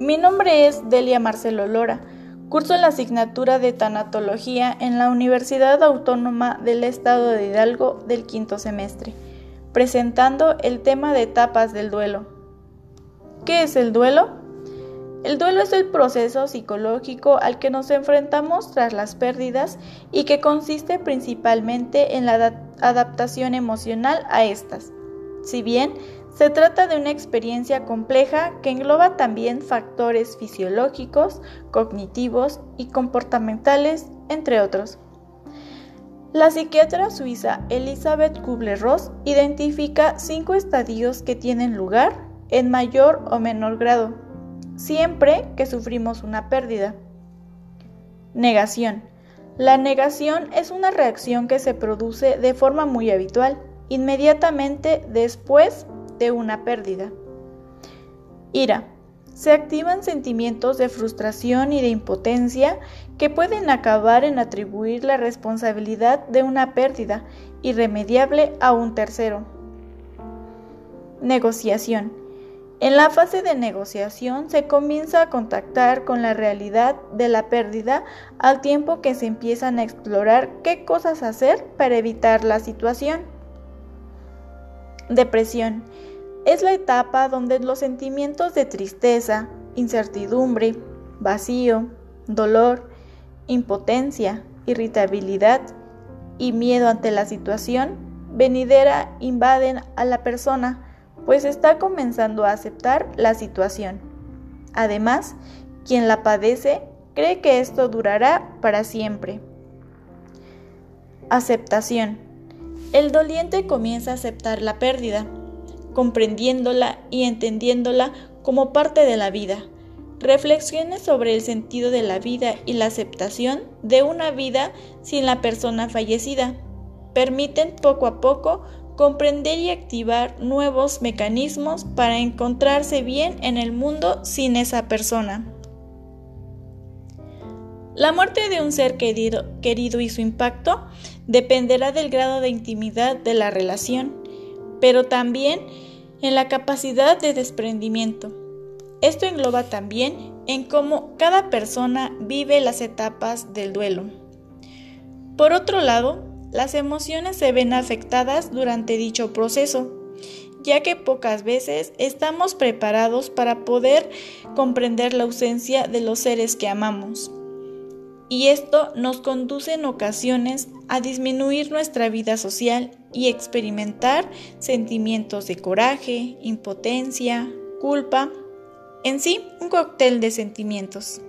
Mi nombre es Delia Marcelo Lora. Curso la asignatura de Tanatología en la Universidad Autónoma del Estado de Hidalgo del quinto semestre, presentando el tema de etapas del duelo. ¿Qué es el duelo? El duelo es el proceso psicológico al que nos enfrentamos tras las pérdidas y que consiste principalmente en la adaptación emocional a estas. Si bien se trata de una experiencia compleja que engloba también factores fisiológicos, cognitivos y comportamentales, entre otros. La psiquiatra suiza Elizabeth Kubler-Ross identifica cinco estadios que tienen lugar en mayor o menor grado, siempre que sufrimos una pérdida. Negación. La negación es una reacción que se produce de forma muy habitual, inmediatamente después de una pérdida. Ira. Se activan sentimientos de frustración y de impotencia que pueden acabar en atribuir la responsabilidad de una pérdida irremediable a un tercero. Negociación. En la fase de negociación se comienza a contactar con la realidad de la pérdida al tiempo que se empiezan a explorar qué cosas hacer para evitar la situación. Depresión. Es la etapa donde los sentimientos de tristeza, incertidumbre, vacío, dolor, impotencia, irritabilidad y miedo ante la situación venidera invaden a la persona, pues está comenzando a aceptar la situación. Además, quien la padece cree que esto durará para siempre. Aceptación. El doliente comienza a aceptar la pérdida comprendiéndola y entendiéndola como parte de la vida. Reflexiones sobre el sentido de la vida y la aceptación de una vida sin la persona fallecida permiten poco a poco comprender y activar nuevos mecanismos para encontrarse bien en el mundo sin esa persona. La muerte de un ser querido, querido, y su impacto dependerá del grado de intimidad de la relación pero también en la capacidad de desprendimiento. Esto engloba también en cómo cada persona vive las etapas del duelo. Por otro lado, las emociones se ven afectadas durante dicho proceso, ya que pocas veces estamos preparados para poder comprender la ausencia de los seres que amamos y esto nos conduce en ocasiones a disminuir nuestra vida social y experimentar sentimientos de coraje, impotencia, culpa, en sí un cóctel de sentimientos.